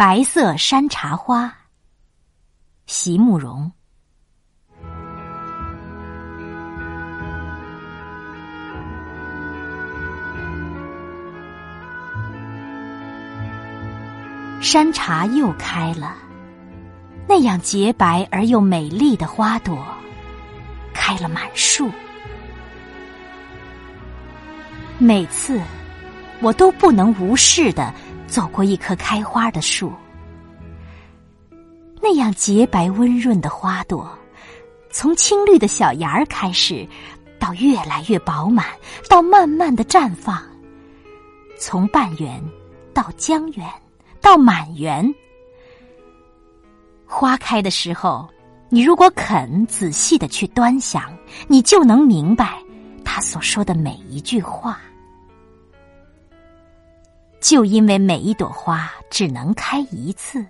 白色山茶花，席慕容。山茶又开了，那样洁白而又美丽的花朵，开了满树。每次，我都不能无视的走过一棵开花的树。那样洁白温润的花朵，从青绿的小芽儿开始，到越来越饱满，到慢慢的绽放，从半圆到江圆。到满园，花开的时候，你如果肯仔细的去端详，你就能明白他所说的每一句话。就因为每一朵花只能开一次，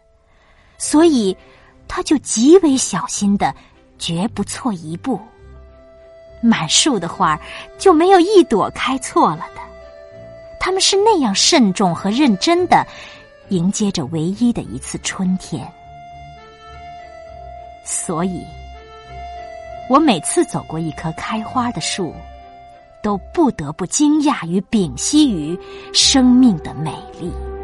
所以他就极为小心的，绝不错一步。满树的花就没有一朵开错了的，他们是那样慎重和认真的。迎接着唯一的一次春天，所以，我每次走过一棵开花的树，都不得不惊讶与屏息于生命的美丽。